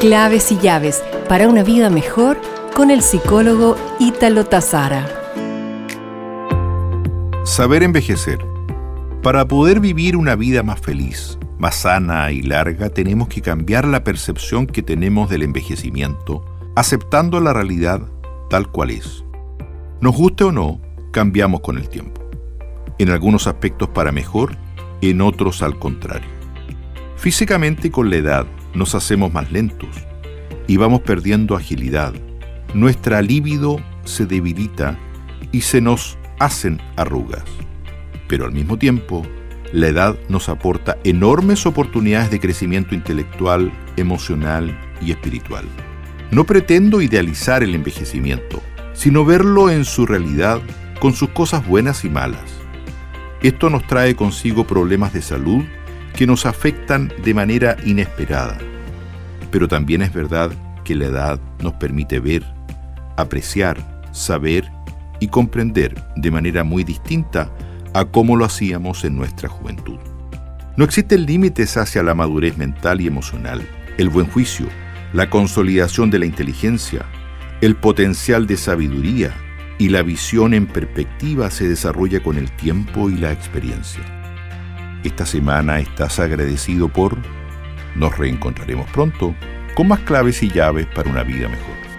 Claves y llaves para una vida mejor con el psicólogo Ítalo Tazara. Saber envejecer. Para poder vivir una vida más feliz, más sana y larga, tenemos que cambiar la percepción que tenemos del envejecimiento, aceptando la realidad tal cual es. Nos guste o no, cambiamos con el tiempo. En algunos aspectos para mejor, en otros al contrario. Físicamente con la edad nos hacemos más lentos y vamos perdiendo agilidad. Nuestra libido se debilita y se nos hacen arrugas. Pero al mismo tiempo, la edad nos aporta enormes oportunidades de crecimiento intelectual, emocional y espiritual. No pretendo idealizar el envejecimiento, sino verlo en su realidad con sus cosas buenas y malas. Esto nos trae consigo problemas de salud que nos afectan de manera inesperada. Pero también es verdad que la edad nos permite ver, apreciar, saber y comprender de manera muy distinta a cómo lo hacíamos en nuestra juventud. No existen límites hacia la madurez mental y emocional, el buen juicio, la consolidación de la inteligencia, el potencial de sabiduría y la visión en perspectiva se desarrolla con el tiempo y la experiencia. Esta semana estás agradecido por... Nos reencontraremos pronto con más claves y llaves para una vida mejor.